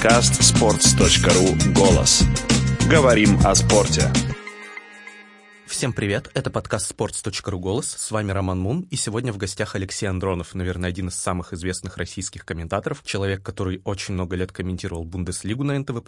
Подкаст sports.ru «Голос». Говорим о спорте. Всем привет, это подкаст sports.ru «Голос», с вами Роман Мун, и сегодня в гостях Алексей Андронов, наверное, один из самых известных российских комментаторов, человек, который очень много лет комментировал Бундеслигу на НТВ+,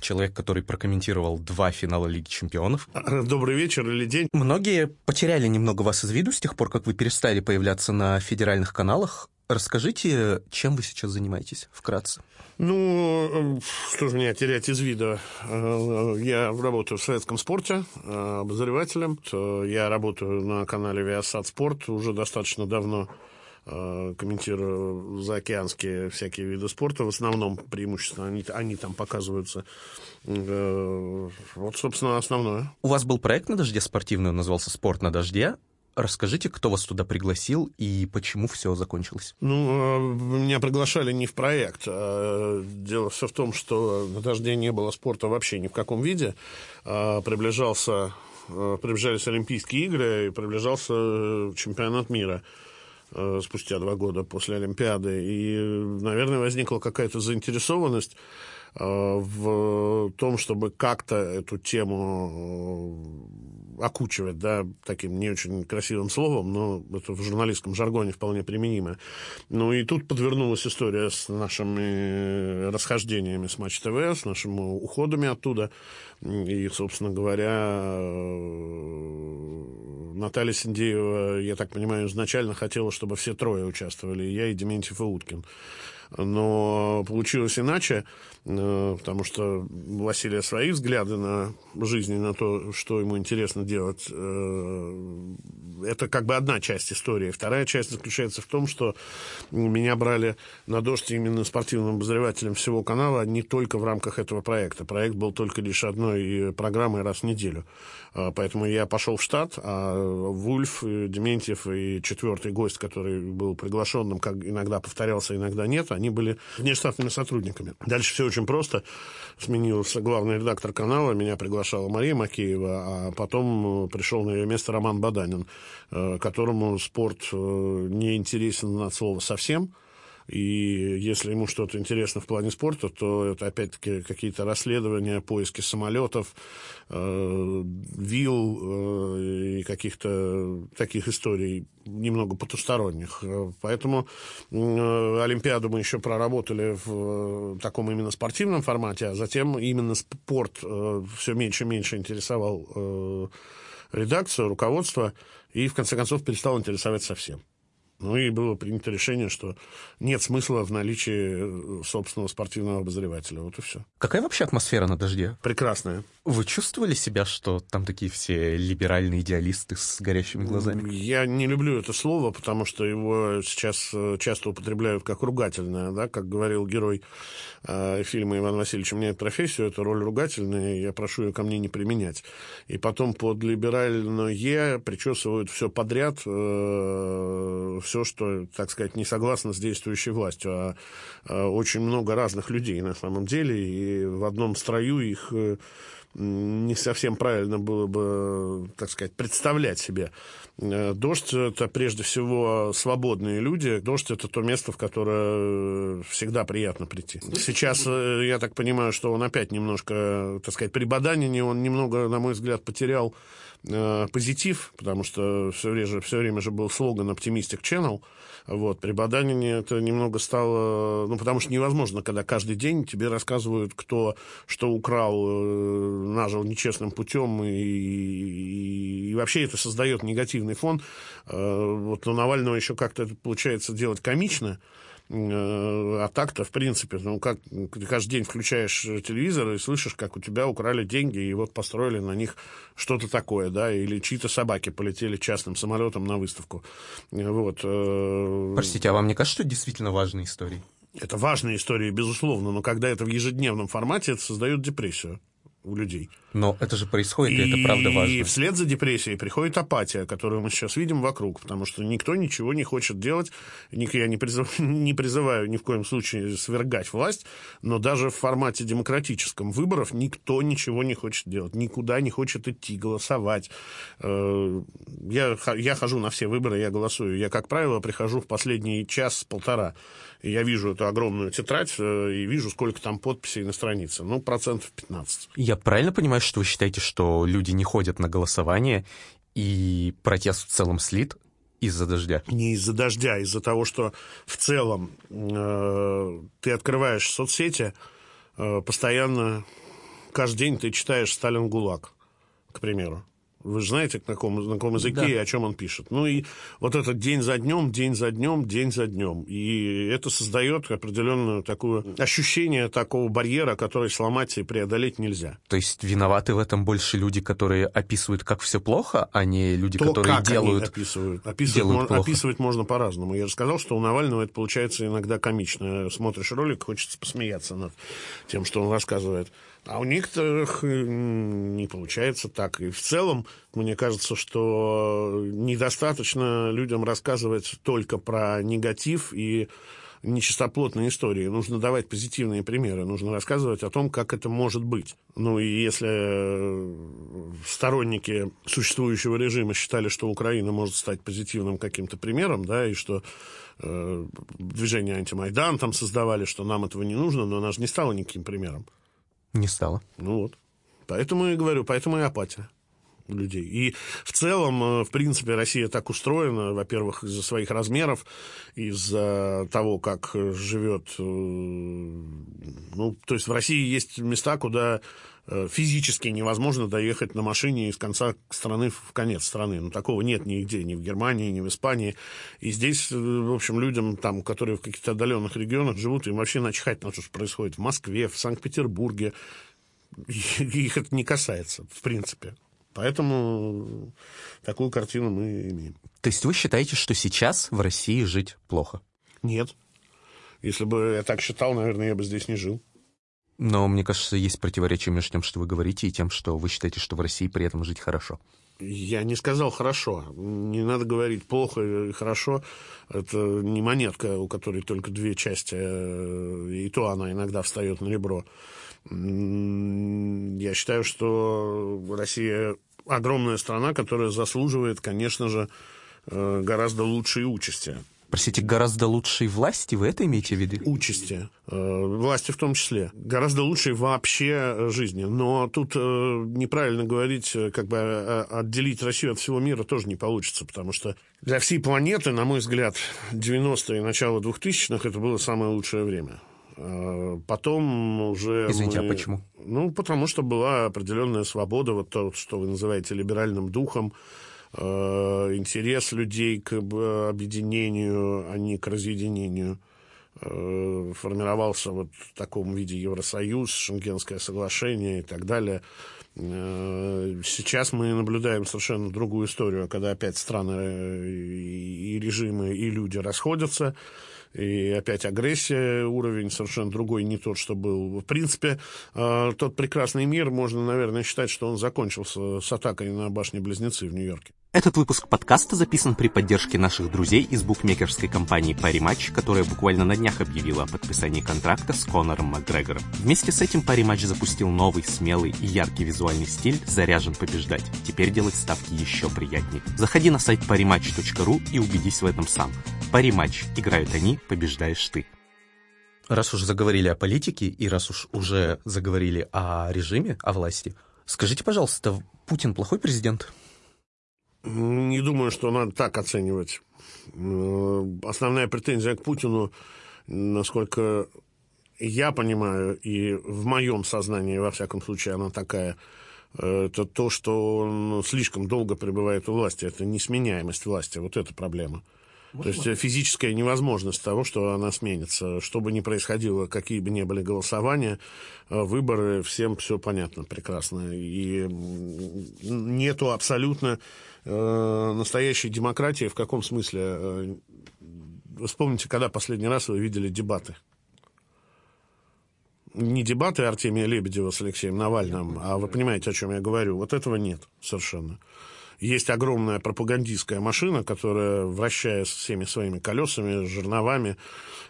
человек, который прокомментировал два финала Лиги Чемпионов. Добрый вечер или день. Многие потеряли немного вас из виду с тех пор, как вы перестали появляться на федеральных каналах. Расскажите, чем вы сейчас занимаетесь вкратце? Ну, что же меня терять из вида? Э, я работаю в советском спорте э, обозревателем. Я работаю на канале Viasat Спорт уже достаточно давно э, комментирую заокеанские всякие виды спорта, в основном преимущественно они, они там показываются. Вот, собственно, основное. У вас был проект на дожде спортивный, он назывался «Спорт на дожде». Расскажите, кто вас туда пригласил и почему все закончилось? Ну, э, меня приглашали не в проект. А, дело все в том, что на дожде не было спорта вообще ни в каком виде. А, приближался, э, приближались Олимпийские игры и приближался э, чемпионат мира спустя два года после Олимпиады. И, наверное, возникла какая-то заинтересованность в том, чтобы как-то эту тему окучивать, да, таким не очень красивым словом, но это в журналистском жаргоне вполне применимо. Ну и тут подвернулась история с нашими расхождениями с Матч ТВ, с нашими уходами оттуда. И, собственно говоря, Наталья Синдеева, я так понимаю, изначально хотела, чтобы все трое участвовали, и я, и Дементьев, и Уткин но получилось иначе, э, потому что у Василия свои взгляды на жизнь и на то, что ему интересно делать. Э, это как бы одна часть истории. Вторая часть заключается в том, что меня брали на дождь именно спортивным обозревателем всего канала, не только в рамках этого проекта. Проект был только лишь одной программой раз в неделю. Э, поэтому я пошел в штат, а Вульф, Дементьев и четвертый гость, который был приглашенным, как иногда повторялся, иногда нет, они были внештатными сотрудниками. Дальше все очень просто. Сменился главный редактор канала, меня приглашала Мария Макеева, а потом пришел на ее место Роман Баданин, э, которому спорт э, не интересен от слова совсем. И если ему что-то интересно в плане спорта, то это опять-таки какие-то расследования, поиски самолетов, э, вил э, и каких-то таких историй немного потусторонних. Поэтому э, Олимпиаду мы еще проработали в таком именно спортивном формате, а затем именно спорт э, все меньше и меньше интересовал э, редакцию, руководство, и в конце концов перестал интересовать совсем. Ну и было принято решение, что нет смысла в наличии э, собственного спортивного обозревателя. Вот и все. Какая вообще атмосфера на дожде? Прекрасная. Вы чувствовали себя, что там такие все либеральные идеалисты с горящими глазами? Я не люблю это слово, потому что его сейчас э, часто употребляют как ругательное, да, как говорил герой э, фильма Иван Васильевич, у меня это профессия, это роль ругательная, я прошу ее ко мне не применять. И потом под либеральное причесывают все подряд, э, все, что, так сказать, не согласно с действующей властью, а, а очень много разных людей на самом деле, и в одном строю их э, не совсем правильно было бы, так сказать, представлять себе. Э, дождь – это прежде всего свободные люди. Дождь – это то место, в которое всегда приятно прийти. Сейчас, э, я так понимаю, что он опять немножко, так сказать, при Баданине он немного, на мой взгляд, потерял э, позитив, потому что все время, все время же был слоган «Optimistic Channel», вот, при Баданине это немного стало... Ну, потому что невозможно, когда каждый день тебе рассказывают, кто что украл, э, нажил нечестным путем, и, и, и вообще это создает негативный фон. Э, вот у Навального еще как-то это получается делать комично, а так-то, в принципе, ну, как ты каждый день включаешь телевизор и слышишь, как у тебя украли деньги, и вот построили на них что-то такое, да, или чьи-то собаки полетели частным самолетом на выставку. Вот. Э, Простите, а вам не кажется, что это действительно важные истории? Это важные истории, безусловно, но когда это в ежедневном формате, это создает депрессию у людей. Но это же происходит, и, и это правда важно. И вслед за депрессией приходит апатия, которую мы сейчас видим вокруг, потому что никто ничего не хочет делать. Я не призываю, не призываю ни в коем случае свергать власть, но даже в формате демократическом выборов никто ничего не хочет делать, никуда не хочет идти, голосовать. Э, я, я хожу на все выборы, я голосую. Я, как правило, прихожу в последний час-полтора. И я вижу эту огромную тетрадь э, и вижу, сколько там подписей на странице. Ну, процентов 15. Я правильно понимаю, что вы считаете, что люди не ходят на голосование, и протест в целом слит из-за дождя? Не из-за дождя, а из-за того, что в целом э, ты открываешь соцсети, э, постоянно, каждый день ты читаешь «Сталин ГУЛАГ», к примеру. Вы же знаете, на каком, на каком языке да. и о чем он пишет. Ну и вот этот день за днем, день за днем, день за днем. И это создает определенное такое ощущение такого барьера, который сломать и преодолеть нельзя. То есть виноваты в этом больше люди, которые описывают, как все плохо, а не люди, То, которые как делают... Они описывают. Описывать, делают мон, плохо. описывать можно по-разному. Я же сказал, что у Навального это получается иногда комично. Смотришь ролик, хочется посмеяться над тем, что он рассказывает. А у некоторых э, не получается так. И в целом, мне кажется, что недостаточно людям рассказывать только про негатив и нечистоплотные истории. Нужно давать позитивные примеры. Нужно рассказывать о том, как это может быть. Ну и если э, сторонники существующего режима считали, что Украина может стать позитивным каким-то примером, да, и что э, движение антимайдан там создавали, что нам этого не нужно, но она же не стала никаким примером. Не стало. Ну вот. Поэтому и говорю, поэтому и апатия людей. И в целом, э, в принципе, Россия так устроена, во-первых, из-за своих размеров, из-за того, как живет... Э, ну, то есть в России есть места, куда физически невозможно доехать на машине из конца страны в конец страны. Ну, такого нет нигде, ни в Германии, ни в Испании. И здесь, в общем, людям, там, которые в каких-то отдаленных регионах живут, им вообще начихать на то, что происходит в Москве, в Санкт-Петербурге. Их это не касается, в принципе. Поэтому такую картину мы имеем. То есть вы считаете, что сейчас в России жить плохо? Нет. Если бы я так считал, наверное, я бы здесь не жил. Но мне кажется, есть противоречие между тем, что вы говорите, и тем, что вы считаете, что в России при этом жить хорошо. Я не сказал хорошо. Не надо говорить плохо и хорошо. Это не монетка, у которой только две части, э, и то она иногда встает на ребро. Я считаю, что Россия огромная страна, которая заслуживает, конечно же, э, гораздо лучшей участи. Простите, гораздо лучшей власти, вы это имеете в виду? Участи. Э, власти в том числе. Гораздо лучшей вообще жизни. Но тут э, неправильно говорить, как бы отделить Россию от всего мира тоже не получится, потому что для всей планеты, на мой взгляд, 90-е и начало 2000-х это было самое лучшее время. Потом уже... Извините, мы... а почему? Ну, потому что была определенная свобода, вот то, что вы называете либеральным духом, э, интерес людей к объединению, а не к разъединению. Э, формировался вот в таком виде Евросоюз, Шенгенское соглашение и так далее. Э, сейчас мы наблюдаем совершенно другую историю, когда опять страны и режимы, и люди расходятся и опять агрессия, уровень совершенно другой, не тот, что был. В принципе, э, тот прекрасный мир, можно, наверное, считать, что он закончился с атакой на башни-близнецы в Нью-Йорке. Этот выпуск подкаста записан при поддержке наших друзей из букмекерской компании Parimatch, которая буквально на днях объявила о подписании контракта с Конором Макгрегором. Вместе с этим Parimatch запустил новый, смелый и яркий визуальный стиль «Заряжен побеждать». Теперь делать ставки еще приятнее. Заходи на сайт parimatch.ru и убедись в этом сам. Parimatch. Играют они, побеждаешь ты. Раз уж заговорили о политике и раз уж уже заговорили о режиме, о власти, скажите, пожалуйста, Путин плохой президент? Не думаю, что надо так оценивать. Э, основная претензия к Путину, насколько я понимаю, и в моем сознании, во всяком случае, она такая, э, это то, что он слишком долго пребывает у власти. Это несменяемость власти. Вот эта проблема. То есть физическая невозможность того, что она сменится. Что бы ни происходило, какие бы ни были голосования, э, выборы, всем все понятно прекрасно. И нету абсолютно э, настоящей демократии. В каком смысле? Э, вспомните, когда последний раз вы видели дебаты? Не дебаты Артемия Лебедева с Алексеем Навальным, а вы понимаете, о чем я говорю. Вот этого нет совершенно. Есть огромная пропагандистская машина, которая, вращая всеми своими колесами, жерновами,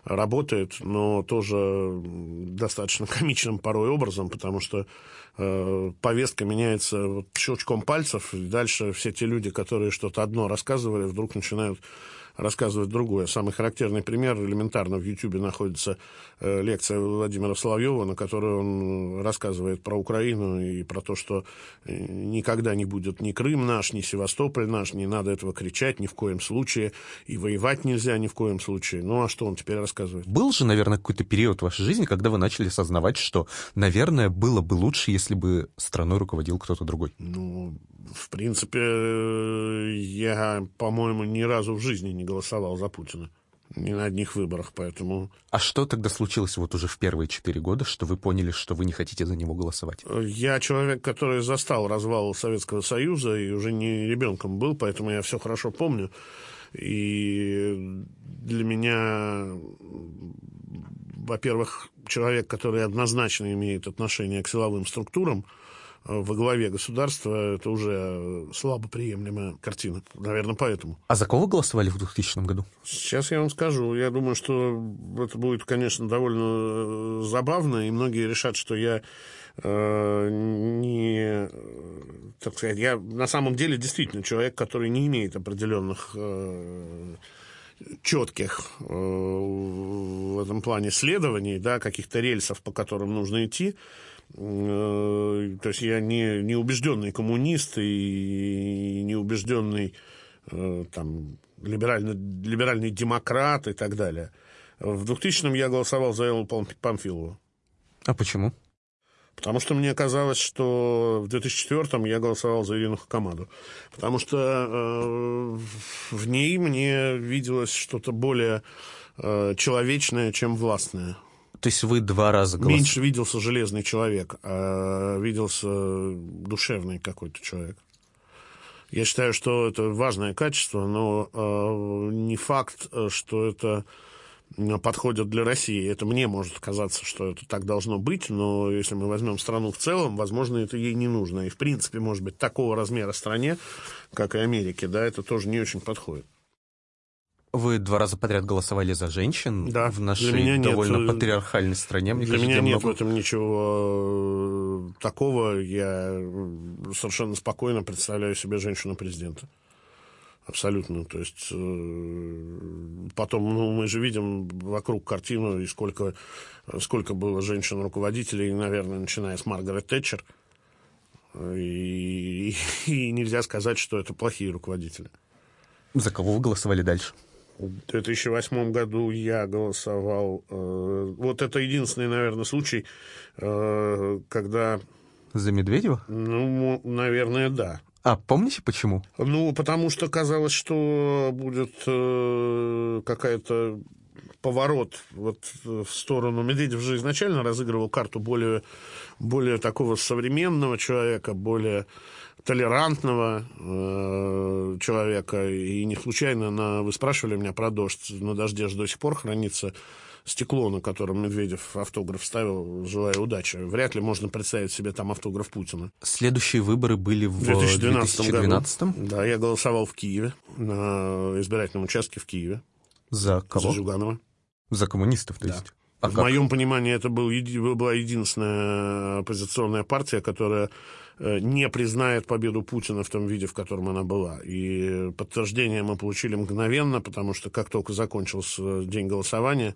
работает, но тоже достаточно комичным порой образом, потому что э, повестка меняется вот щелчком пальцев, и дальше все те люди, которые что-то одно рассказывали, вдруг начинают рассказывать другое. Самый характерный пример, элементарно, в Ютьюбе находится э, лекция Владимира Соловьева, на которой он рассказывает про Украину и про то, что э, никогда не будет ни Крым наш, ни Севастополь наш, не надо этого кричать ни в коем случае, и воевать нельзя ни в коем случае. Ну, а что он теперь рассказывает? Был же, наверное, какой-то период в вашей жизни, когда вы начали осознавать, что, наверное, было бы лучше, если бы страной руководил кто-то другой. Ну, в принципе, я, по-моему, ни разу в жизни не голосовал за Путина. Ни на одних выборах, поэтому... А что тогда случилось вот уже в первые четыре года, что вы поняли, что вы не хотите за него голосовать? Я человек, который застал развал Советского Союза и уже не ребенком был, поэтому я все хорошо помню. И для меня, во-первых, человек, который однозначно имеет отношение к силовым структурам, во главе государства, это уже слабо приемлемая картина. Наверное, поэтому. А за кого голосовали в 2000 году? Сейчас я вам скажу. Я думаю, что это будет, конечно, довольно э, забавно, и многие решат, что я э, не... Так сказать, я на самом деле действительно человек, который не имеет определенных... Э, четких э, этом плане следований, да, каких-то рельсов, по которым нужно идти. Э, то есть я не, не убежденный коммунист и не убежденный э, там, либеральный, либеральный демократ и так далее. В 2000-м я голосовал за Эллу Памфилову. А почему? Потому что мне казалось, что в 2004-м я голосовал за Ирину Хакамаду. Потому что э, в ней мне виделось что-то более э, человечное, чем властное. То есть вы два раза голосовали? Меньше виделся железный человек, а виделся душевный какой-то человек. Я считаю, что это важное качество, но э, не факт, что это подходит для России. Это мне может казаться, что это так должно быть, но если мы возьмем страну в целом, возможно, это ей не нужно. И, в принципе, может быть, такого размера стране, как и Америке, да, это тоже не очень подходит. Вы два раза подряд голосовали за женщин да, в нашей меня довольно нет, патриархальной стране. Мне для кажется, меня нет много... в этом ничего э, такого. Я совершенно спокойно представляю себе женщину-президента. Абсолютно. То есть э, потом, ну, мы же видим вокруг картину, и сколько, сколько было женщин-руководителей, наверное, начиная с Маргарет Тэтчер. И, и, и нельзя сказать, что это плохие руководители. За кого вы голосовали дальше? В 2008 году я голосовал. Э, вот это единственный, наверное, случай, э, когда... За Медведева? Ну, наверное, да. А помните почему? Ну, потому что казалось, что будет э, какая-то поворот вот в сторону. Медведев же изначально разыгрывал карту более, более такого современного человека, более толерантного э, человека. И не случайно на, вы спрашивали меня про дождь. На дожде же до сих пор хранится стекло, на котором Медведев автограф ставил, желая удачи. Вряд ли можно представить себе там автограф Путина. Следующие выборы были в 2012, 2012 году. Да, я голосовал в Киеве, на избирательном участке в Киеве. За кого? За Жуганова. За коммунистов, то да. есть? А в как? моем понимании это был, была единственная оппозиционная партия, которая не признает победу Путина в том виде, в котором она была. И подтверждение мы получили мгновенно, потому что как только закончился день голосования,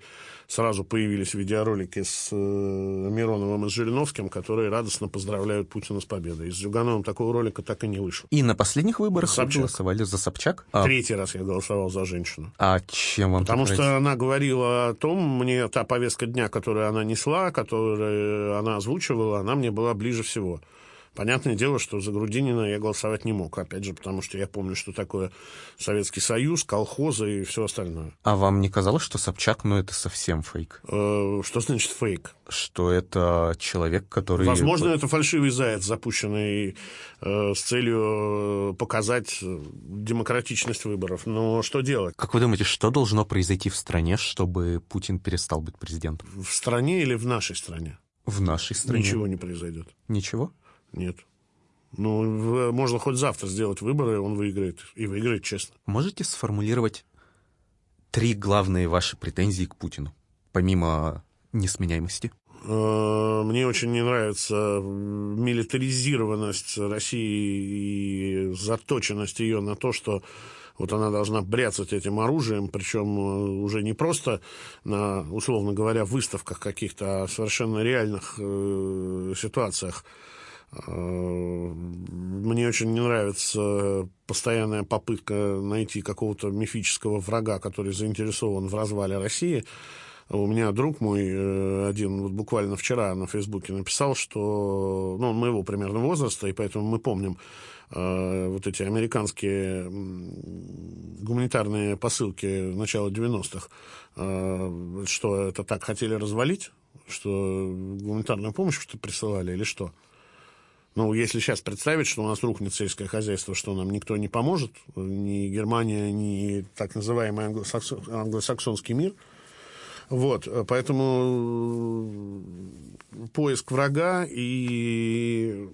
сразу появились видеоролики с э, Мироновым и с Жириновским, которые радостно поздравляют Путина с победой. И с Зюгановым такого ролика так и не вышло. И на последних выборах Собчак. вы голосовали за Собчак? А... Третий раз я голосовал за женщину. А чем вам Потому что она говорила о том, мне та повестка дня, которую она несла, которую она озвучивала, она мне была ближе всего. Понятное дело, что за Грудинина я голосовать не мог, опять же, потому что я помню, что такое Советский Союз, колхозы и все остальное. А вам не казалось, что Собчак, ну, это совсем фейк? Э, что значит фейк? Что это человек, который... Возможно, это фальшивый заяц, запущенный э, с целью показать демократичность выборов. Но что делать? Как вы думаете, что должно произойти в стране, чтобы Путин перестал быть президентом? В стране или в нашей стране? В нашей стране. Ничего не произойдет. Ничего? Нет. Ну, можно хоть завтра сделать выборы, он выиграет. И выиграет честно. Можете сформулировать три главные ваши претензии к Путину, помимо несменяемости? Э, мне очень не нравится милитаризированность России и заточенность ее на то, что Вот она должна бряцать этим оружием, причем э, уже не просто на, условно говоря, выставках каких-то, а совершенно реальных э, ситуациях. Э, мне очень не нравится постоянная попытка найти какого-то мифического врага, который заинтересован в развале России. У меня друг мой э, один вот буквально вчера на Фейсбуке написал, что ну, он моего примерно возраста, и поэтому мы помним э, вот эти американские гуманитарные посылки начала 90-х, э, что это так хотели развалить, что гуманитарную помощь что присылали или что? Ну, если сейчас представить, что у нас рухнет сельское хозяйство, что нам никто не поможет, ни Германия, ни так называемый англосаксонский мир – вот, поэтому поиск врага и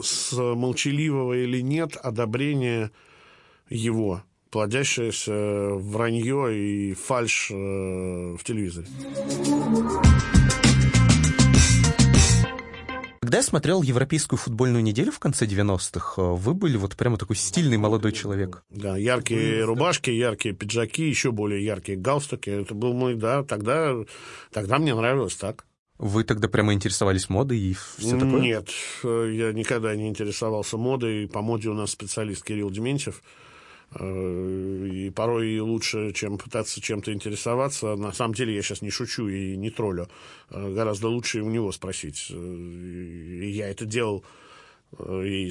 с молчаливого или нет одобрения его, плодящееся вранье и фальш э, в телевизоре. Когда я смотрел Европейскую футбольную неделю в конце 90-х, э, вы были вот прямо такой стильный молодой человек. Да, яркие рубашки, яркие пиджаки, еще более яркие галстуки. Это был мой, да, тогда, тогда мне нравилось так. Вы тогда прямо интересовались модой и все такое? Нет, э, я никогда не интересовался модой. По моде у нас специалист Кирилл Дементьев. Э, и порой лучше, чем пытаться чем-то интересоваться. На самом деле я сейчас не шучу и не троллю. Э, гораздо лучше у него спросить. Э, и я это делал и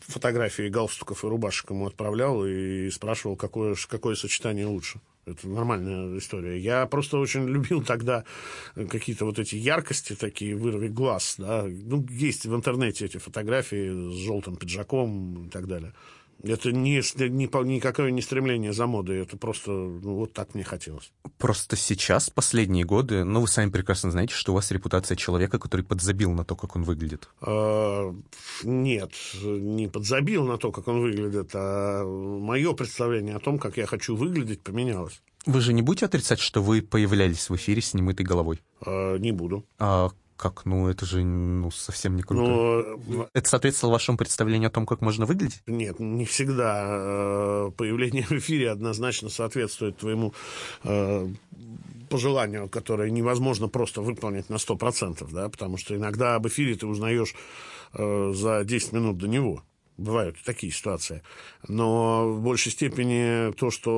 фотографии галстуков и рубашек ему отправлял и спрашивал, какое, какое сочетание лучше. Это нормальная история. Я просто очень любил тогда какие-то вот эти яркости такие, вырви глаз. Да? Ну, есть в интернете эти фотографии с желтым пиджаком и так далее. Это не, не, никакое не стремление за модой, это просто ну, вот так мне хотелось. Просто сейчас, последние годы, ну, вы сами прекрасно знаете, что у вас репутация человека, который подзабил на то, как он выглядит. А, нет, не подзабил на то, как он выглядит, а мое представление о том, как я хочу выглядеть, поменялось. Вы же не будете отрицать, что вы появлялись в эфире с немытой головой? А, не буду. А как? Ну, это же ну, совсем не круто. Но... Ну, это соответствовало вашему представлению о том, как можно выглядеть? Нет, не всегда. Э, появление в эфире однозначно соответствует твоему э, пожеланию, которое невозможно просто выполнить на 100%, да, потому что иногда об эфире ты узнаешь э, за 10 минут до него. Бывают такие ситуации. Но в большей степени то, что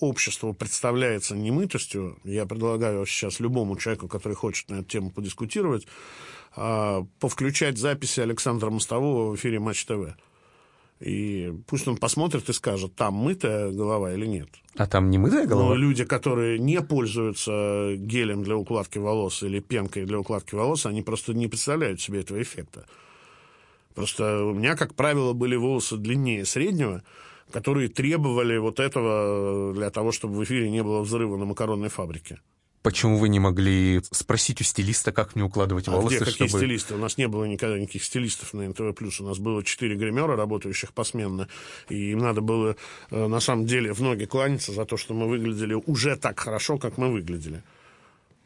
общество представляется немытостью, я предлагаю сейчас любому человеку, который хочет на эту тему подискутировать, а, повключать записи Александра Мостового в эфире Матч ТВ. И пусть он посмотрит и скажет, там мытая голова или нет. А там не мытая голова? Но люди, которые не пользуются гелем для укладки волос или пенкой для укладки волос, они просто не представляют себе этого эффекта. Просто у меня, как правило, были волосы длиннее среднего, которые требовали вот этого для того, чтобы в эфире не было взрыва на макаронной фабрике. Почему вы не могли спросить у стилиста, как мне укладывать волосы? А где какие чтобы... стилисты? У нас не было никогда никаких стилистов на НТВ+. У нас было четыре гримера, работающих посменно. И им надо было, э, на самом деле, в ноги кланяться за то, что мы выглядели уже так хорошо, как мы выглядели.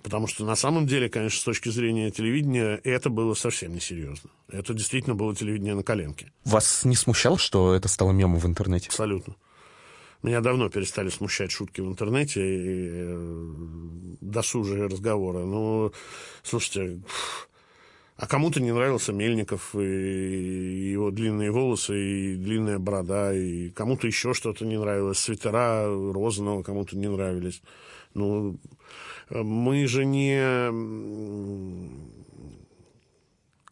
Потому что на самом деле, конечно, с точки зрения телевидения, это было совсем несерьезно. Это действительно было телевидение на коленке. Вас не смущало, что это стало мемом в интернете? Абсолютно. Меня давно перестали смущать шутки в интернете и э, досужие разговоры. Ну, слушайте, а кому-то не нравился Мельников и его длинные волосы и длинная борода, и кому-то еще что-то не нравилось. Свитера Розанова кому-то не нравились. Ну, мы же не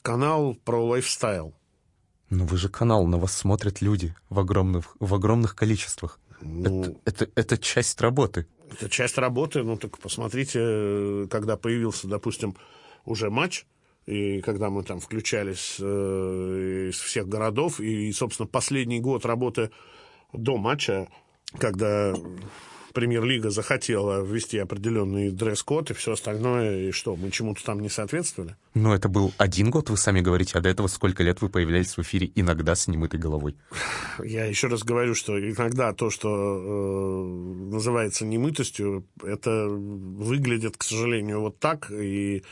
канал про лайфстайл. Но вы же канал, на вас смотрят люди в огромных, в огромных количествах. Ну, это, это, это часть работы. Это часть работы. Ну, так посмотрите, когда появился, допустим, уже матч, и когда мы там включались э, из всех городов, и, собственно, последний год работы до матча, когда премьер-лига захотела ввести определенный дресс-код и все остальное, и что, мы чему-то там не соответствовали? Ну, это был один год, вы сами говорите, а до этого сколько лет вы появлялись в эфире иногда с немытой головой? Я еще раз говорю, что иногда то, что э, называется немытостью, это выглядит, к сожалению, вот так, и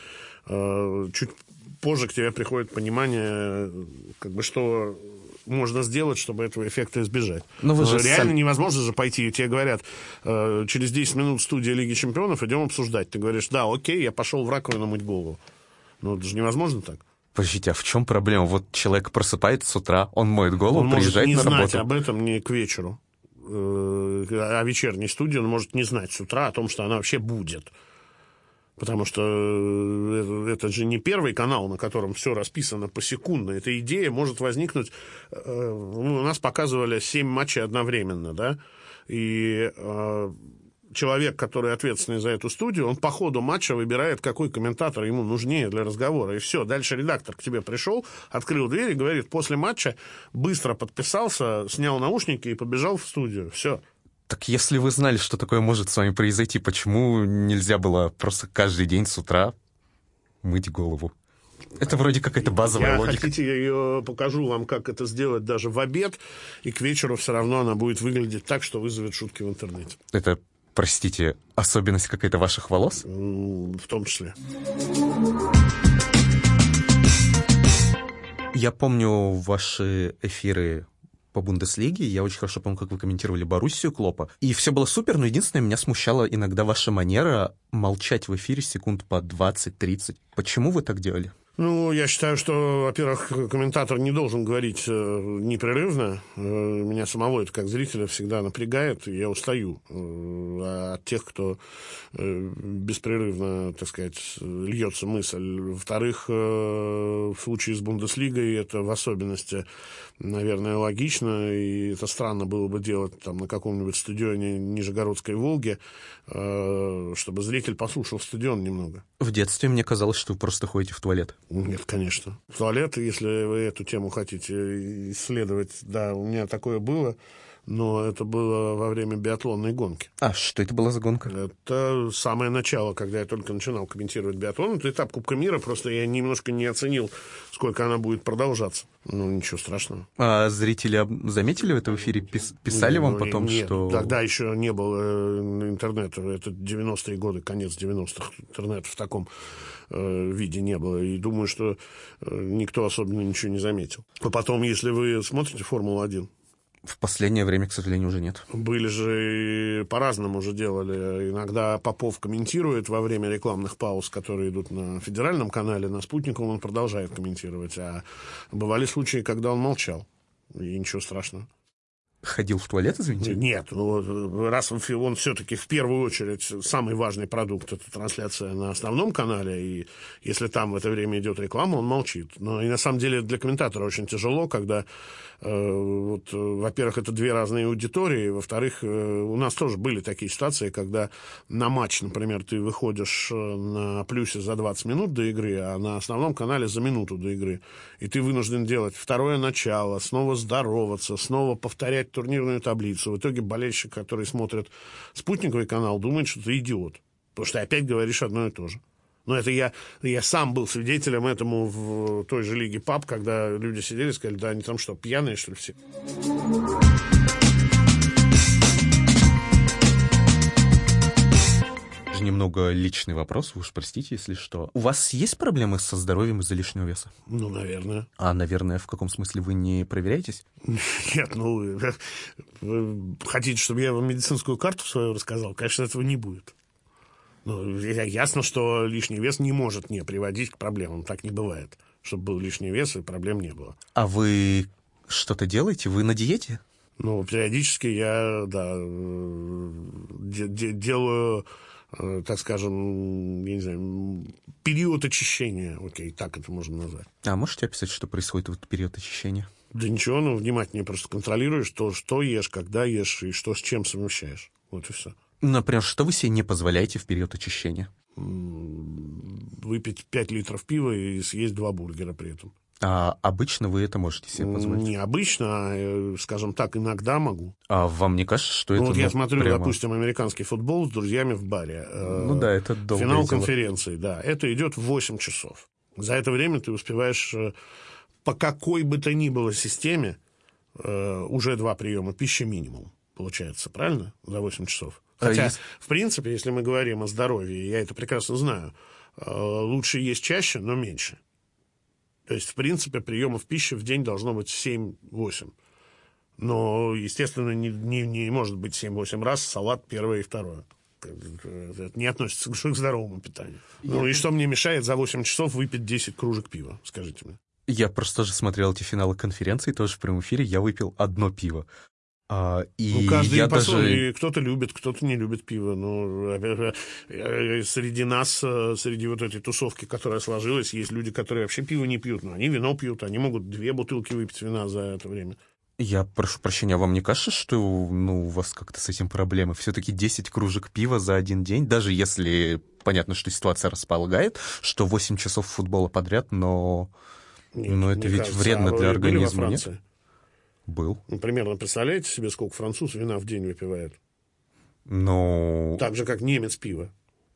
э, чуть позже к тебе приходит понимание, как бы, что можно сделать, чтобы этого эффекта избежать. Но вы же Реально сам- невозможно же пойти, и тебе говорят, э, через 10 минут студия Лиги Чемпионов, идем обсуждать. Ты говоришь, да, окей, я пошел в раковину мыть голову. Ну, это же невозможно так. Подождите, а в чем проблема? Вот человек просыпается с утра, он моет голову, Он может приезжает не на знать работу. об этом не к вечеру. Э, О вечерней студии он может не знать с утра о том, что она вообще будет. Потому что э, это же не первый канал, на котором все расписано посекундно. Эта идея может возникнуть... э, У нас показывали семь матчей одновременно, да? И э, человек, который ответственный за эту студию, он по ходу матча выбирает, какой комментатор ему нужнее для разговора. И все, дальше редактор к тебе пришел, открыл дверь и говорит, после матча быстро подписался, снял наушники и побежал в студию. Все. Так если вы знали, что такое может с вами произойти, почему нельзя было просто каждый день с утра мыть голову? Это вроде какая-то базовая Я логика. хотите, я ее покажу вам, как это сделать даже в обед, и к вечеру все равно она будет выглядеть так, что вызовет шутки в интернете. Это, простите, особенность какая-то ваших волос? В том числе. Я помню ваши эфиры по Бундеслиге. Я очень хорошо помню, как вы комментировали Боруссию Клопа. И все было супер, но единственное, меня смущала иногда ваша манера молчать в эфире секунд по 20-30. Почему вы так делали? Ну, я считаю, что, во-первых, комментатор не должен говорить э, непрерывно. Э, меня самого это как зрителя всегда напрягает, и я устаю э, от тех, кто беспрерывно, так сказать, льется мысль. Во-вторых, в случае с Бундеслигой это в особенности, наверное, логично, и это странно было бы делать там на каком-нибудь стадионе Нижегородской Волги, э, чтобы зритель послушал стадион немного. В детстве мне казалось, что вы просто ходите в туалет. Нет, конечно. В туалет, если вы эту тему хотите исследовать, да, у меня такое было, но это было во время биатлонной гонки. А что это была за гонка? Это самое начало, когда я только начинал комментировать биатлон. Это этап Кубка мира, просто я немножко не оценил, сколько она будет продолжаться. Ну, ничего страшного. А зрители заметили в этом эфире? Пис- писали вам Ну, потом, нет, что... Тогда еще не было э, интернета. Это 90-е годы, конец 90-х. Интернета в таком э, виде не было. И думаю, что э, никто особенно ничего не заметил. А потом, если вы смотрите «Формулу-1», В последнее время, к сожалению, уже нет. были же по-разному уже делали. Иногда Попов комментирует во время рекламных пауз, которые идут на федеральном канале, на спутниковом он продолжает комментировать. А бывали случаи, когда он молчал. И ничего страшного. Ходил в туалет, извините? Нет, ну, раз он, он все-таки в первую очередь самый важный продукт, это трансляция на основном канале, и если там в это время идет реклама, он молчит. Но и на самом деле для комментатора очень тяжело, когда, э, вот, э, во-первых, это две разные аудитории, во-вторых, э, у нас тоже были такие ситуации, когда на матч, например, ты выходишь э, на плюсе за 20 минут до игры, а на основном канале за минуту до игры, и ты вынужден делать второе начало, снова здороваться, снова повторять турнирную таблицу. В итоге болельщик, который смотрит спутниковый канал, думает, что ты идиот. Потому что ты опять говоришь одно и то же. Но это я, я сам был свидетелем этому в той же лиге ПАП, когда люди сидели и сказали, да они там что, пьяные, что ли, все? Немного личный вопрос, уж простите, если что. У вас есть проблемы со здоровьем из-за лишнего веса? Ну, наверное. А, наверное, в каком смысле вы не проверяетесь? Нет, ну, хотите, чтобы я вам медицинскую карту свою рассказал? Конечно, этого не будет. Ну, ясно, что лишний вес не может не приводить к проблемам. Так не бывает. Чтобы был лишний вес, и проблем не было. А вы что-то делаете? Вы на диете? Ну, периодически я, да, э, де- де- делаю, так скажем, я не знаю, период очищения. Окей, так это можно назвать. А можете описать, что происходит в этот период очищения? Да ничего, ну, внимательнее просто контролируешь то, что ешь, когда ешь и что с чем совмещаешь. Вот и все. Например, что вы себе не позволяете в период очищения? Выпить 5 литров пива и съесть два бургера при этом. А обычно вы это можете себе позволить. Не обычно, а, э, скажем так, иногда могу. А вам не кажется, что Ну, это вот я ну, смотрю, прямо- допустим, американский футбол с друзьями в баре. Э, Ну да, это долгое Финал дело. конференции, да. Это идет в 8 часов. За это время ты успеваешь э, по какой бы то ни было системе уже два приема пищи минимум. Получается, правильно? За 8 часов. А Хотя, если- в принципе, если мы говорим о здоровье, я это прекрасно знаю, лучше есть чаще, но меньше. То есть, в принципе, приемов пищи в день должно быть 7-8. Но, естественно, не, не, не может быть 7-8 раз салат первое и второе. Это не относится к здоровому питанию. Ну и что мне мешает за 8 часов выпить 10 кружек пива, скажите мне? Я просто тоже смотрел эти финалы конференции, тоже в прямом эфире. Я выпил одно пиво. А, и ну, каждый я даже... Кто-то любит, кто-то не любит пиво. Но э, э, среди нас, э, среди вот этой тусовки, которая сложилась, есть люди, которые вообще пиво не пьют, но они вино пьют, они могут две бутылки выпить вина за это время. Я прошу прощения, вам не кажется, что ну, у вас как-то с этим проблемы? Все-таки 10 кружек пива за один день, даже если понятно, что ситуация располагает, что 8 часов футбола подряд, но, Нет, но это ведь кажется. вредно а для организма, нет? Был. Ну, примерно представляете себе, сколько француз вина в день выпивает? Но... Так же, как немец пиво.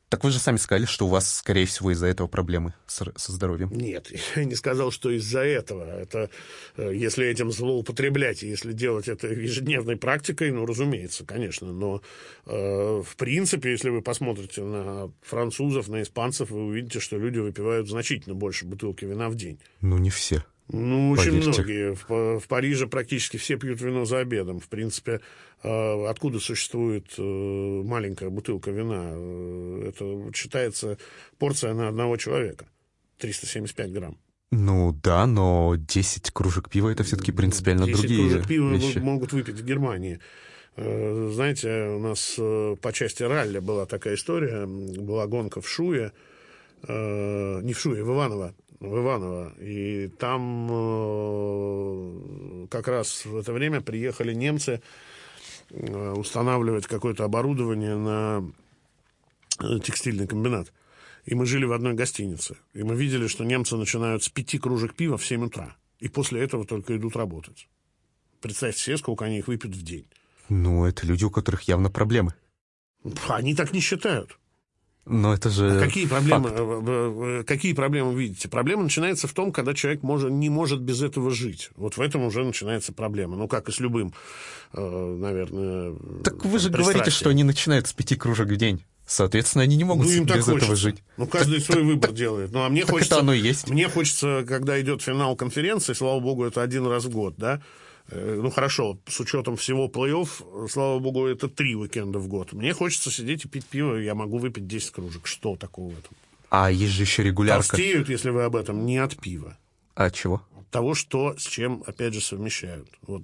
Так вы же сами сказали, что у вас, скорее всего, из-за этого проблемы с, со здоровьем. Нет, я не сказал, что из-за этого. Это э, если этим злоупотреблять, если делать это ежедневной практикой, ну, разумеется, конечно. Но, э, в принципе, если вы посмотрите на французов, на испанцев, вы увидите, что люди выпивают значительно больше бутылки вина в день. Ну, не все. Ну, очень Поверьте. многие. В, в Париже практически все пьют вино за обедом. В принципе, э, откуда существует э, маленькая бутылка вина? Э, Это считается порция на одного человека. 375 грамм. Ну да, но 10 кружек пива это все-таки принципиально 10 другие кружек пива вещи. могут выпить в Германии. Э, Знаете, у нас по части ралли была такая история. Была гонка в Шуе. Не в Шуе, в Иваново. В Иваново. И там э, как раз в это время приехали немцы э, устанавливать какое-то оборудование на э, текстильный комбинат. И мы жили в одной гостинице. И мы видели, что немцы начинают с пяти кружек пива в 7 утра. И после этого только идут работать. Представьте себе, сколько они их выпьют в день. Ну, это люди, у которых явно проблемы. Они так не считают. Но это же А какие проблемы, факт. э, э, какие проблемы видите? Проблема начинается в том, когда человек может, не может без этого жить. Вот в этом уже начинается проблема. Ну, как и с любым, э, наверное, Так вы же говорите, что они начинают с пяти кружек в день. Соответственно, они не могут Ну, им так без этого хочется. жить. Ну, каждый свой выбор делает. Ну, а мне так хочется... это оно есть. Мне хочется, когда идет финал конференции, слава богу, это один раз в год, да? Э, Ну, хорошо, с учетом всего плей-офф, слава богу, это три уикенда в год. Мне хочется сидеть и пить пиво, я могу выпить 10 кружек. Что такого в этом? А есть же еще регулярка. Толстеют, если вы об этом, не от пива. А чего? того, что с чем, опять же, совмещают. Вот,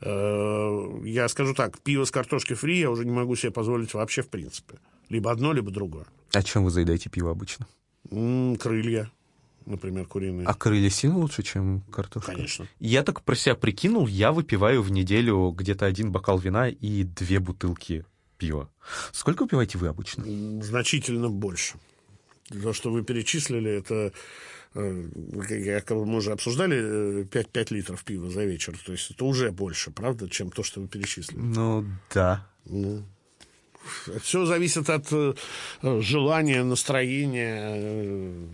э, я скажу так, пиво с картошки фри я уже не могу себе позволить вообще в принципе. Либо одно, либо другое. А чем вы заедаете пиво обычно? М, крылья, например, куриные. А крылья сильно лучше, чем картошка? Конечно. Я так про себя прикинул, я выпиваю в неделю где-то один бокал вина и две бутылки пива. Сколько выпиваете вы обычно? Значительно больше. То, что вы перечислили, это э, как мы уже обсуждали, э, 5, 5 литров пива за вечер. То есть это уже больше, правда, чем то, что вы перечислили. Ну, да. Ну, все зависит от э, желания, настроения,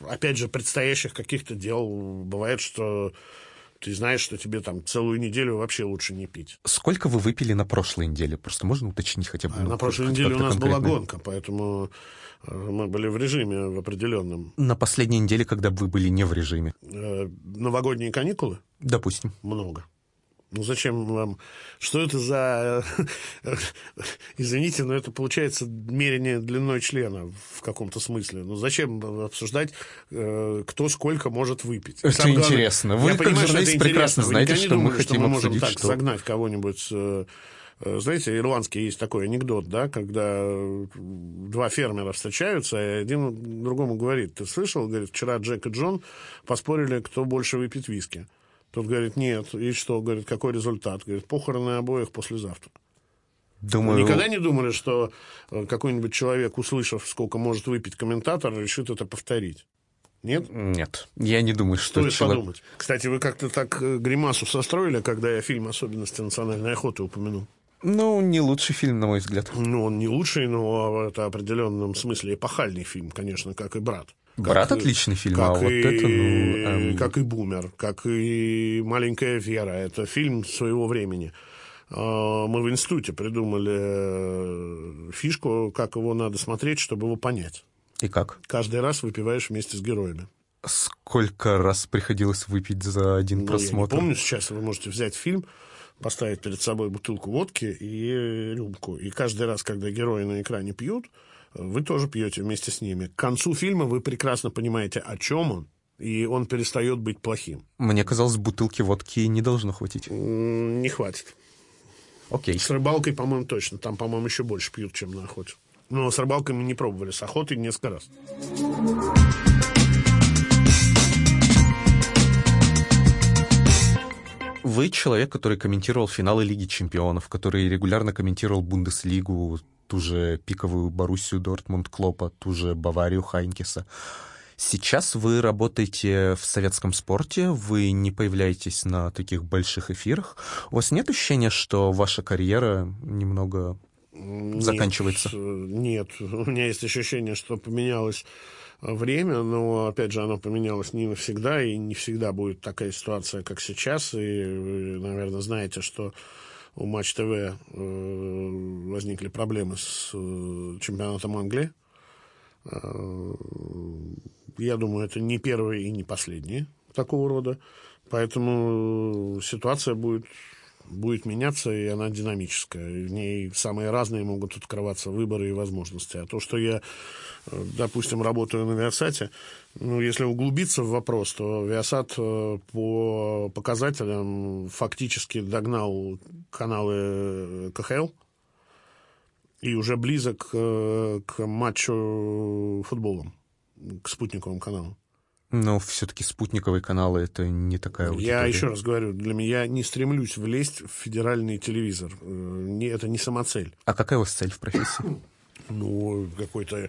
опять же, предстоящих каких-то дел. Бывает, что ты знаешь, что тебе там целую неделю вообще лучше не пить. Сколько вы выпили на прошлой неделе? Просто можно уточнить хотя бы? А ну, на прошлой неделе у нас была конкретно? гонка, поэтому э, мы были в режиме в определенном. На последней неделе, когда вы были не в режиме. Э, Новогодние каникулы Допустим. много. Ну зачем вам? Что это за... Извините, но это получается мерение длиной члена в каком-то смысле. Ну зачем обсуждать, э, кто сколько может выпить? Это главное, интересно. Вы, я как понимаю, что журналист, это прекрасно знаете, что мы думали, хотим мы можем обсудить, так что- загнать кого-нибудь... э, э, Знаете, ирландский есть такой анекдот, да, когда два фермера встречаются, и один другому говорит, ты слышал, говорит, вчера Джек и Джон поспорили, кто больше выпьет виски. Тот говорит, нет. И что? Говорит, какой результат? Говорит, похороны обоих послезавтра. Думаю, Никогда не думали, что э, какой-нибудь человек, услышав, сколько может выпить комментатор, решит это повторить? Нет? Нет. Я не думаю, что Стоит человек... подумать. Кстати, вы как-то так э, гримасу состроили, когда я фильм «Особенности национальной охоты» упомянул. Ну, не лучший фильм, на мой взгляд. Ну, он не лучший, но это в определенном смысле эпохальный фильм, конечно, как и «Брат». «Брат» Как отличный фильм, как а вот и, это, ну... эм, Как и «Бумер», как и «Маленькая Вера». Это фильм своего времени. А, Мы в институте придумали э, фишку, как его надо смотреть, чтобы его понять. И как? Каждый раз выпиваешь вместе с героями. Сколько раз приходилось выпить за один Ну, просмотр? Я не помню сейчас, вы можете взять фильм, поставить перед собой бутылку водки и рюмку. И каждый раз, когда герои на экране пьют, вы тоже пьете вместе с ними. К концу фильма вы прекрасно понимаете, о чем он, и он перестает быть плохим. Мне казалось, бутылки водки не должно хватить. Не хватит. Окей. С рыбалкой, по-моему, точно. Там, по-моему, еще больше пьют, чем на охоте. Но с рыбалкой мы не пробовали, с охотой несколько раз. Вы человек, который комментировал финалы Лиги Чемпионов, который регулярно комментировал Бундеслигу, ту же пиковую Боруссию Дортмунд Клопа, ту же Баварию Хайнкеса. Сейчас вы работаете в советском спорте, вы не появляетесь на таких больших эфирах. У вас нет ощущения, что ваша карьера немного Нет, заканчивается? Нет, у меня есть ощущение, что поменялось э, время, но, опять же, оно поменялось не навсегда, и не всегда будет такая ситуация, как сейчас. И вы, наверное, знаете, что у Матч ТВ э, возникли проблемы с э, чемпионатом Англии. Э, Я думаю, это не первые и не последние такого рода. Поэтому ситуация будет, будет меняться, и она динамическая. В ней самые разные могут открываться выборы и возможности. А то, что я, э, допустим, работаю на Виасате, ну, если углубиться в вопрос, то Виасат э, по показателям фактически догнал каналы э, КХЛ и уже близок к матчу футболом, к спутниковым каналам. Но все-таки спутниковые каналы это не такая Я аудитория. еще раз говорю, для меня я не стремлюсь влезть в федеральный телевизор. Э, Это не самоцель. А какая у вас цель в профессии? Ну, какой-то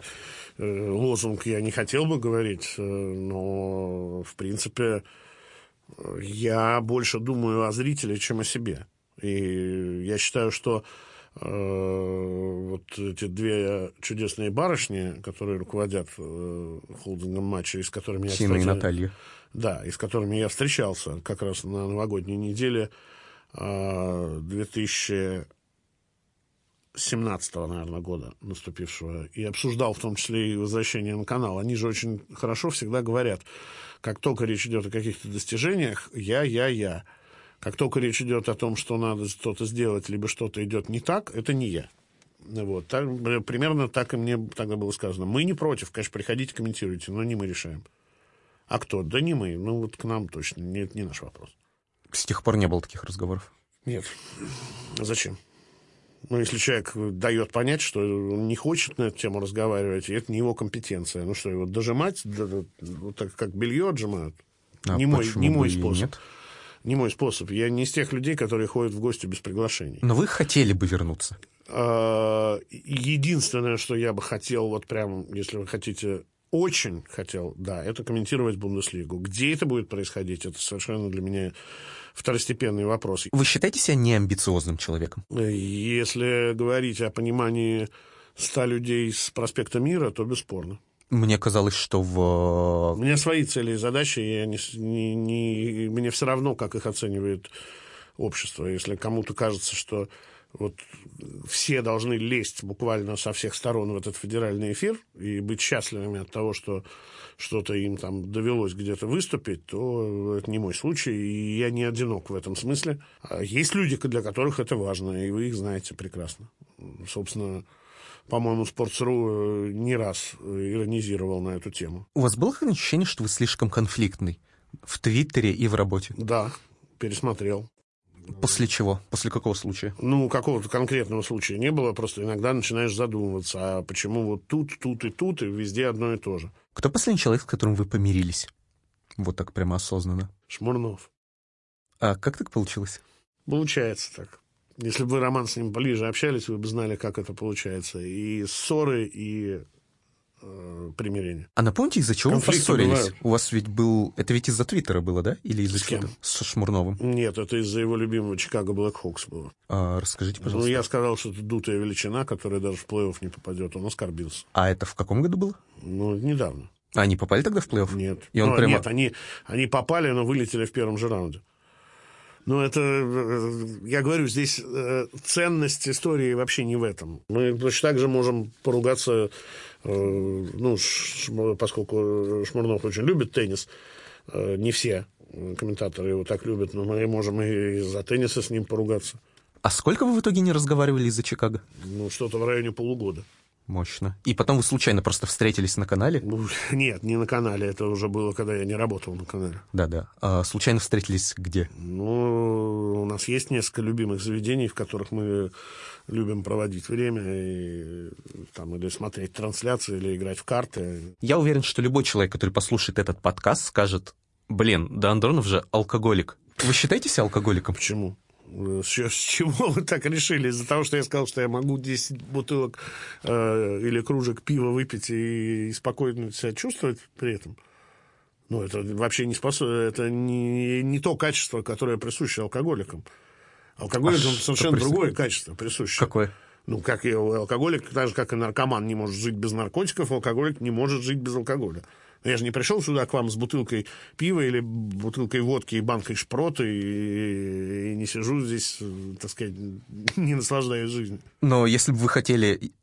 э, лозунг я не хотел бы говорить, э, но, в принципе, э, я больше думаю о зрителе, чем о себе. И я считаю, что вот эти две чудесные барышни, которые руководят э, холдингом матча, и с которыми я, Тина и Наталья. Да, и с которыми я встречался как раз на новогодней неделе а, 2017 наверное, года наступившего, и обсуждал в том числе и возвращение на канал. Они же очень хорошо всегда говорят, как только речь идет о каких-то достижениях, я, я, я. Как только речь идет о том, что надо что-то сделать, либо что-то идет не так, это не я. Вот, так, э, примерно так и мне тогда было сказано. Мы не против, конечно, приходите, комментируйте, но не мы решаем. А кто? Да не мы. Ну, вот к нам точно. Нет, не наш вопрос. С тех пор не было таких разговоров. Нет. А зачем? Ну, если человек дает понять, что он не хочет на эту тему разговаривать, и это не его компетенция. Ну что, его дожимать, да- да, вот так как белье отжимают? А не мой, не мой способ. нет? Не мой способ. Я не из тех людей, которые ходят в гости без приглашений. Но вы хотели бы вернуться. А, Единственное, что я бы хотел, вот прям, если вы хотите, очень хотел, да, это комментировать Бундеслигу. Где это будет происходить, это совершенно для меня второстепенный вопрос. Вы считаете себя неамбициозным человеком? Если говорить о понимании ста людей с проспекта Мира, то бесспорно. Мне казалось, что в... У меня свои цели и задачи, и я не, не- не- мне все равно, как их оценивает общество. Если кому-то кажется, что вот все должны лезть буквально со всех сторон в этот федеральный эфир и быть счастливыми от того, что что-то им там довелось где-то выступить, то это не мой случай, и я не одинок в этом смысле. А Есть люди, для которых это важно, и вы их знаете прекрасно. Собственно, по-моему, Sports.ru э, не раз э, иронизировал на эту тему. У вас было ощущение, что вы слишком конфликтный в Твиттере и в работе? Да, пересмотрел. После чего? После какого случая? Ну, какого-то конкретного случая не было, просто иногда начинаешь задумываться, а почему вот тут, тут и тут, и везде одно и то же. Кто последний человек, с которым вы помирились? Вот так прямо осознанно. Шмурнов. А как так получилось? Получается так. Если бы вы, Роман, с ним ближе общались, вы бы знали, как это получается. И ссоры, и э, примирение. А напомните, из-за чего вы Конфликты поссорились? бывают. У вас ведь был... Это ведь из-за Твиттера было, да? Или из-за С кем? чего-то? С Шмурновым. Нет, это из-за его любимого Чикаго Блэк Хокс было. А, расскажите, Ну, пожалуйста. я сказал, что это дутая величина, которая даже в плей-офф не попадет. Он оскорбился. А это в каком году было? Ну, недавно. А они попали тогда в плей-офф? Нет. И он Ну, прямо... Нет, они, они попали, но вылетели в первом же раунде. Но это, э, я говорю, здесь э, ценность истории вообще не в этом. Мы точно так же можем поругаться, э, ну, поскольку Шмурнов очень любит теннис, не все комментаторы его так любят, но мы можем и за тенниса с ним поругаться. А сколько вы в итоге не разговаривали из-за Чикаго? Ну, что-то в районе полугода. Мощно. И потом вы случайно просто встретились на канале? Ну, нет, не на канале. Это уже было, когда я не работал на канале. Да-да. А случайно встретились где? Ну, у нас есть несколько любимых заведений, в которых мы любим проводить время и там или смотреть трансляции, или играть в карты. Я уверен, что любой человек, который послушает этот подкаст, скажет, блин, да Андронов же алкоголик. Вы считаете себя алкоголиком? Почему? С, с чего вы так решили? Из-за того, что я сказал, что я могу 10 бутылок э, или кружек пива выпить и, и спокойно себя чувствовать при этом? Ну, это вообще не способ... Это не, не то качество, которое присуще алкоголикам. Алкоголикам а совершенно прису... другое качество присуще. Какое? Ну, как и алкоголик, так же, как и наркоман не может жить без наркотиков, алкоголик не может жить без алкоголя. Я же не пришел сюда к вам с бутылкой пива или бутылкой водки и банкой шпрота и, и не сижу здесь, так сказать, не наслаждаясь жизнью. Но если бы вы хотели...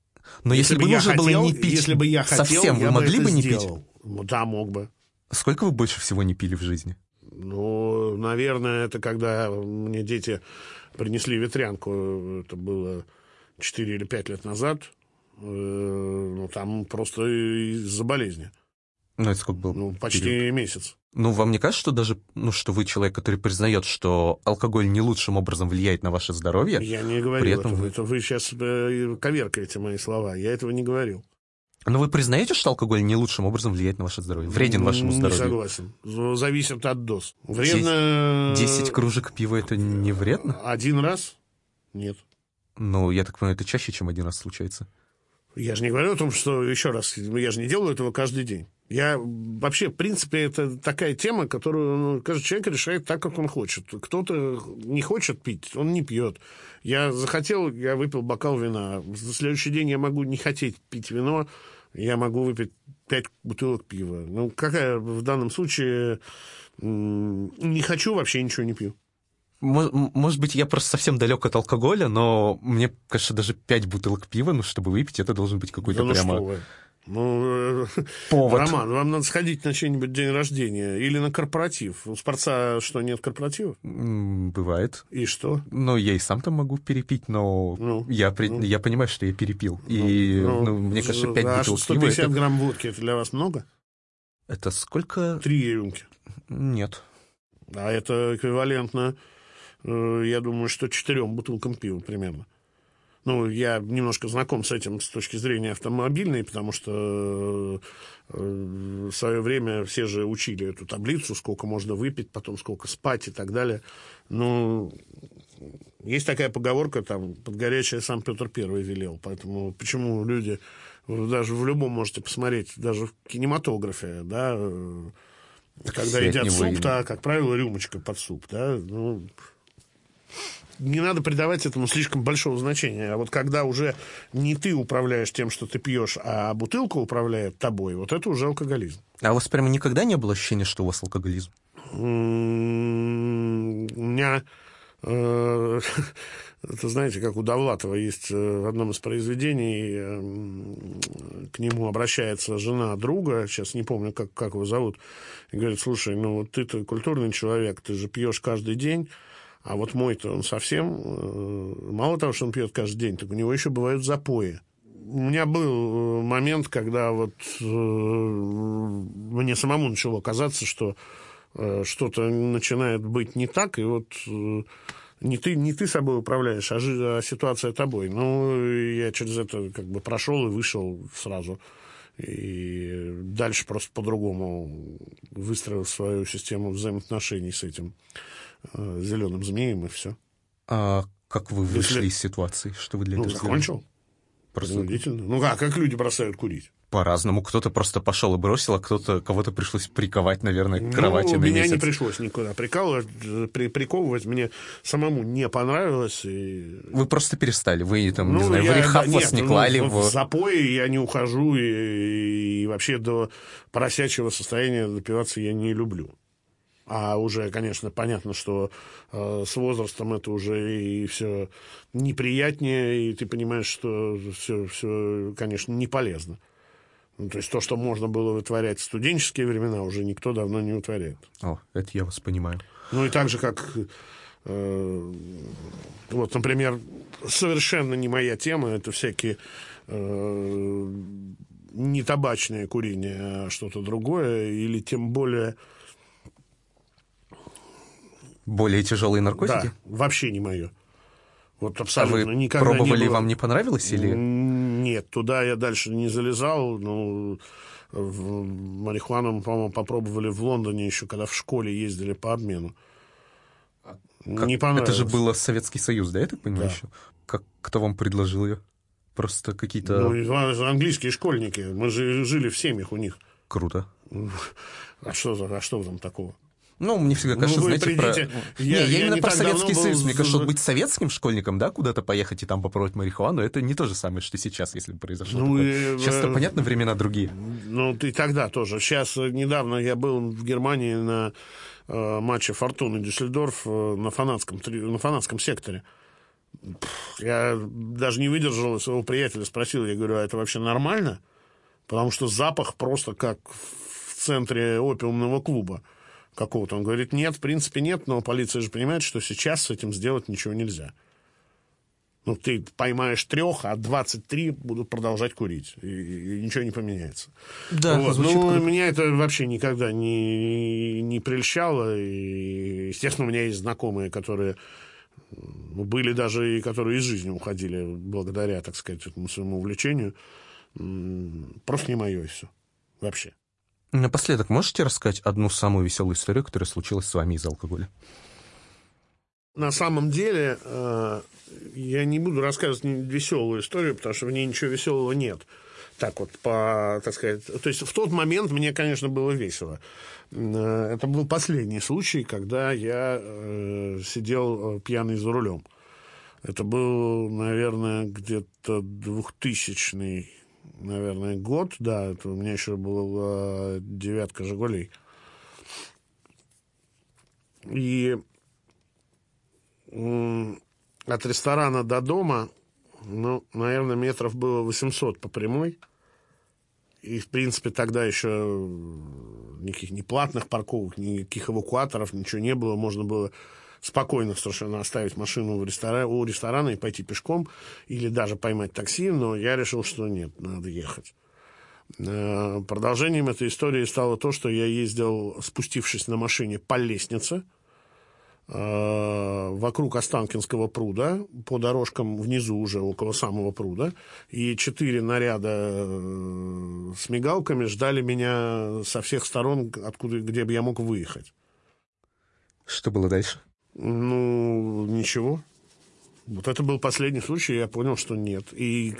Но если, если бы нужно хотел, было не пить если бы я хотел, совсем, я вы могли бы не сделал. пить? Ну, да, мог бы. Сколько вы больше всего не пили в жизни? Ну, наверное, это когда мне дети принесли ветрянку. Это было 4 или 5 лет назад. Э, ну, там просто из-за болезни. Ну, это сколько было? Ну, почти период? месяц. Ну, вам не кажется, что даже, ну, что вы человек, который признает, что алкоголь не лучшим образом влияет на ваше здоровье? Я не говорил при этом этого. Это вы сейчас э, коверкаете мои слова. Я этого не говорил. Но вы признаете, что алкоголь не лучшим образом влияет на ваше здоровье? Вреден вашему здоровью? Не согласен. Зависит от доз. Вредно... 10 кружек пива это не вредно? Один раз? Нет. Ну, я так понимаю, это чаще, чем один раз случается. Я же не говорю о том, что, еще раз, я же не делаю этого каждый день. Я вообще, в принципе, это такая тема, которую ну, каждый человек решает так, как он хочет. Кто-то не хочет пить, он не пьет. Я захотел, я выпил бокал вина. На следующий день я могу не хотеть пить вино, я могу выпить пять бутылок пива. Ну, какая в данном случае... Не хочу, вообще ничего не пью. Может быть, я просто совсем далек от алкоголя, но мне кажется, даже пять бутылок пива, ну, чтобы выпить, это должен быть какой-то да ну прямо... Что вы. Ну, э, Повод. Роман, вам надо сходить на чей-нибудь день рождения или на корпоратив. У спорца что, нет корпоратива? Бывает. И что? Ну, я и сам там могу перепить, но ну, я, при... ну. я понимаю, что я перепил. И, ну, ну, мне кажется, 5 а бутылок 150 пива... грамм водки, это для вас много? Это сколько? Три рюмки. Нет. А это эквивалентно, э, я думаю, что четырем бутылкам пива примерно. Ну, я немножко знаком с этим с точки зрения автомобильной, потому что э, в свое время все же учили эту таблицу, сколько можно выпить, потом сколько спать и так далее. Ну, есть такая поговорка, там, под горячее сам Петр Первый велел. Поэтому почему люди, даже в любом можете посмотреть, даже в кинематографе, да, э, когда едят суп, то, как правило, рюмочка под суп, да, ну, не надо придавать этому слишком большого значения. А вот когда уже не ты управляешь тем, что ты пьешь, а бутылка управляет тобой, вот это уже алкоголизм. А у вас прямо никогда не было ощущения, что у вас алкоголизм? У меня... Э, это, знаете, как у Довлатова есть э, в одном из произведений, э, к нему обращается жена друга, сейчас не помню, как, как его зовут, и говорит, слушай, ну вот ты-то культурный человек, ты же пьешь каждый день, а вот мой-то он совсем... Э, мало того, что он пьет каждый день, так у него еще бывают запои. У меня был э, момент, когда вот э, мне самому начало казаться, что что-то начинает быть не так, и вот не ты, не ты собой управляешь, а, жи, а ситуация тобой. Ну, я через это как бы прошел и вышел сразу. И дальше просто по-другому выстроил свою систему взаимоотношений с этим зеленым змеем, и все. А как вы вышли Если... из ситуации? Что вы для ну, этого закончил. Просто... Ну, а как люди бросают курить? По-разному. Кто-то просто пошел и бросил, а кто-то кого-то пришлось приковать, наверное, к кровати ну, на меня месяц. не пришлось никуда прикалывать, при, приковывать. Мне самому не понравилось. И... Вы просто перестали. Вы там, ну, не знаю, я, в рехаб да, вас нет, не клали. Ну, в... в запои я не ухожу, и, и вообще до поросячьего состояния допиваться я не люблю. А уже, конечно, понятно, что э, с возрастом это уже и все неприятнее, и ты понимаешь, что все, все конечно, не полезно. Ну, то есть то, что можно было вытворять в студенческие времена, уже никто давно не вытворяет. О, это я вас понимаю. Ну и так же, как, э, вот, например, совершенно не моя тема, это всякие э, не табачное курение, а что-то другое, или тем более более тяжелые наркотики? Да, вообще не мое. Вот абсолютно а вы никогда пробовали, не было... вам не понравилось? Или... Нет, туда я дальше не залезал. Ну, марихуану мы, по-моему, попробовали в Лондоне еще, когда в школе ездили по обмену. Как? Не понравилось. Это же было Советский Союз, да, я так понимаю? Да. Еще? Как, кто вам предложил ее? Просто какие-то... Ну, английские школьники. Мы же жили в семьях у них. Круто. А что, а что там такого? Ну, мне всегда кажется, ну, знаете, придите... про... Я, не, я, я именно не про Советский Союз. был... Мне кажется, быть советским школьником, да, куда-то поехать и там попробовать марихуану, это не то же самое, что сейчас, если бы произошло. Ну, такое. и, Сейчас-то, э, понятно, времена другие. Ну, и тогда тоже. Сейчас, э, недавно я был в Германии на э, матче Фортуны Дюссельдорф э, на, фанатском, на фанатском секторе. Я даже не выдержал своего приятеля, спросил, я говорю, а это вообще нормально? Потому что запах просто как в центре опиумного клуба какого-то. Он говорит, нет, в принципе нет, но полиция же понимает, что сейчас с этим сделать ничего нельзя. Ну, ты поймаешь трех, а 23 будут продолжать курить. И, и ничего не поменяется. Да, вот. Ну, круто. меня это вообще никогда не, не прельщало. И, естественно, у меня есть знакомые, которые ну, были даже и которые из жизни уходили благодаря, так сказать, этому своему увлечению. Просто не мое и все. Вообще. Напоследок, можете рассказать одну самую веселую историю, которая случилась с вами из алкоголя? На самом деле, э, я не буду рассказывать веселую историю, потому что в ней ничего веселого нет. Так вот, по, так сказать, то есть в тот момент мне, конечно, было весело. Э, Это был последний случай, когда я э, сидел пьяный за рулем. Это был, наверное, где-то 2000 наверное, год. Да, это у меня еще была девятка «Жигулей». И от ресторана до дома, ну, наверное, метров было 800 по прямой. И, в принципе, тогда еще никаких ни платных парковок, никаких эвакуаторов, ничего не было. Можно было спокойно совершенно оставить машину в ресторане, у ресторана и пойти пешком, или даже поймать такси, но я решил, что нет, надо ехать. Э, Продолжением этой истории стало то, что я ездил, спустившись на машине по лестнице, э, вокруг Останкинского пруда, по дорожкам внизу уже, около самого пруда, и четыре наряда э, с мигалками ждали меня со всех сторон, откуда, где бы я мог выехать. Что было дальше? Ну, ничего. Вот это был последний случай, я понял, что нет. И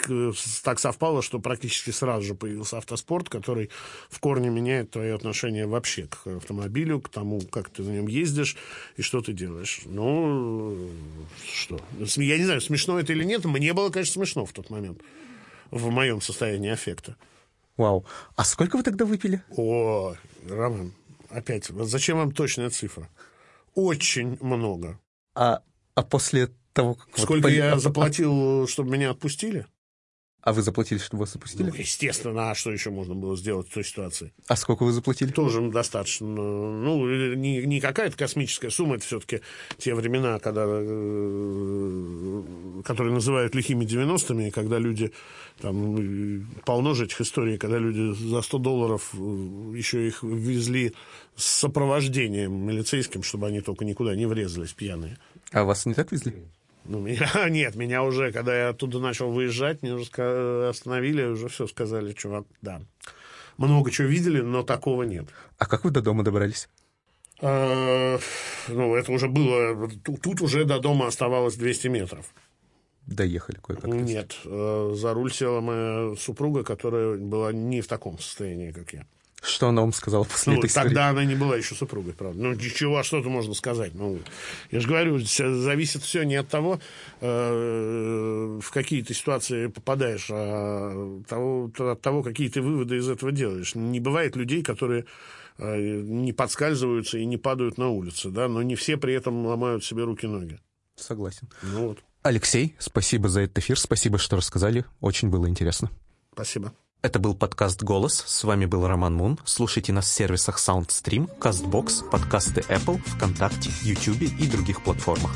так совпало, что практически сразу же появился автоспорт, который в корне меняет твое отношение вообще к автомобилю, к тому, как ты на нем ездишь и что ты делаешь. Ну, что? Я не знаю, смешно это или нет. Мне было, конечно, смешно в тот момент, в моем состоянии аффекта. Вау. А сколько вы тогда выпили? О, Роман, опять, зачем вам точная цифра? Очень много. А, а после того, как... вот Сколько поли- я а- заплатил, чтобы меня отпустили? А вы заплатили, чтобы вас опустили? Ну, естественно, а что еще можно было сделать в той ситуации? А сколько вы заплатили? Тоже достаточно. Ну, не, не какая-то космическая сумма, это все-таки те времена, когда, э, которые называют лихими 90-ми, когда люди, там, полно же этих историй, когда люди за 100 долларов э, еще их везли с сопровождением милицейским, чтобы они только никуда не врезались пьяные. А вас не так везли? Ну, меня, нет, меня уже, когда я оттуда начал выезжать, меня уже остановили, уже все сказали, чувак, да. Много чего видели, но такого нет. А как вы до дома добрались? А, ну, это уже было... Тут, тут уже до дома оставалось 200 метров. Доехали кое-как. Нет, э, за руль села моя супруга, которая была не в таком состоянии, как я. Что она вам сказала после Ну, этой истории? тогда она не была еще супругой, правда. Ну, ничего, а что-то можно сказать. Ну, я же говорю, зависит все не от того, э, в какие ты ситуации попадаешь, а того, то- от того, какие ты выводы из этого делаешь. Не бывает людей, которые не подскальзываются и не падают на улице, да, но не все при этом ломают себе руки-ноги. Согласен. Ну вот. Алексей, спасибо за этот эфир, спасибо, что рассказали, очень было интересно. Спасибо. Это был подкаст «Голос». С вами был Роман Мун. Слушайте нас в сервисах SoundStream, CastBox, подкасты Apple, ВКонтакте, YouTube и других платформах.